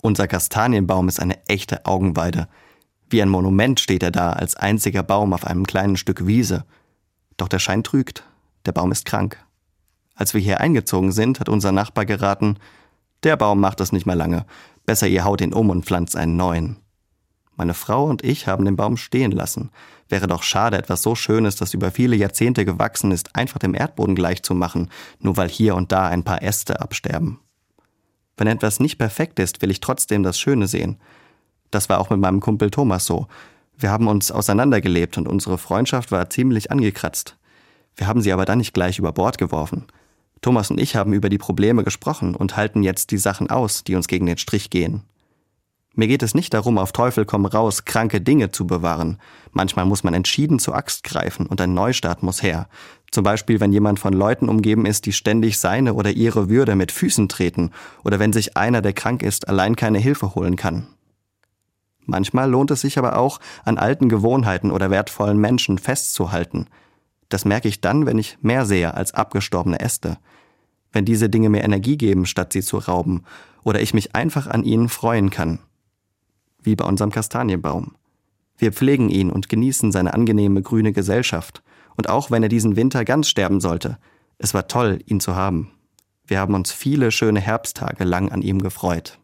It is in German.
Unser Kastanienbaum ist eine echte Augenweide. Wie ein Monument steht er da als einziger Baum auf einem kleinen Stück Wiese. Doch der Schein trügt. Der Baum ist krank. Als wir hier eingezogen sind, hat unser Nachbar geraten, der Baum macht es nicht mehr lange. Besser ihr haut ihn um und pflanzt einen neuen. Meine Frau und ich haben den Baum stehen lassen. Wäre doch schade, etwas so Schönes, das über viele Jahrzehnte gewachsen ist, einfach dem Erdboden gleichzumachen, nur weil hier und da ein paar Äste absterben. Wenn etwas nicht perfekt ist, will ich trotzdem das Schöne sehen. Das war auch mit meinem Kumpel Thomas so. Wir haben uns auseinandergelebt und unsere Freundschaft war ziemlich angekratzt. Wir haben sie aber dann nicht gleich über Bord geworfen. Thomas und ich haben über die Probleme gesprochen und halten jetzt die Sachen aus, die uns gegen den Strich gehen. Mir geht es nicht darum, auf Teufel komm raus, kranke Dinge zu bewahren. Manchmal muss man entschieden zur Axt greifen und ein Neustart muss her. Zum Beispiel, wenn jemand von Leuten umgeben ist, die ständig seine oder ihre Würde mit Füßen treten oder wenn sich einer, der krank ist, allein keine Hilfe holen kann. Manchmal lohnt es sich aber auch, an alten Gewohnheiten oder wertvollen Menschen festzuhalten. Das merke ich dann, wenn ich mehr sehe als abgestorbene Äste. Wenn diese Dinge mir Energie geben, statt sie zu rauben, oder ich mich einfach an ihnen freuen kann wie bei unserem Kastanienbaum. Wir pflegen ihn und genießen seine angenehme grüne Gesellschaft. Und auch wenn er diesen Winter ganz sterben sollte, es war toll, ihn zu haben. Wir haben uns viele schöne Herbsttage lang an ihm gefreut.